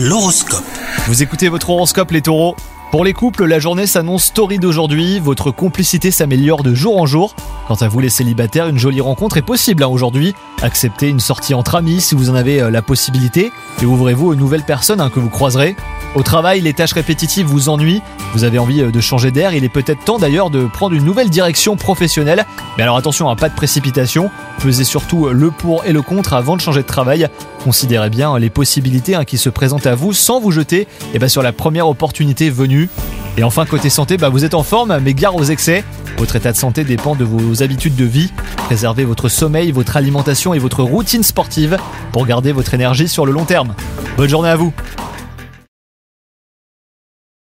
L'horoscope. Vous écoutez votre horoscope les taureaux Pour les couples, la journée s'annonce torride aujourd'hui, votre complicité s'améliore de jour en jour. Quant à vous les célibataires, une jolie rencontre est possible hein, aujourd'hui. Acceptez une sortie entre amis si vous en avez euh, la possibilité et ouvrez-vous aux nouvelles personnes hein, que vous croiserez. Au travail, les tâches répétitives vous ennuient, vous avez envie euh, de changer d'air, il est peut-être temps d'ailleurs de prendre une nouvelle direction professionnelle. Mais alors attention, à pas de précipitation, pesez surtout le pour et le contre avant de changer de travail. Considérez bien les possibilités hein, qui se présentent à vous sans vous jeter eh ben, sur la première opportunité venue. Et enfin, côté santé, bah, vous êtes en forme, mais gare aux excès. Votre état de santé dépend de vos habitudes de vie. Préservez votre sommeil, votre alimentation et votre routine sportive pour garder votre énergie sur le long terme. Bonne journée à vous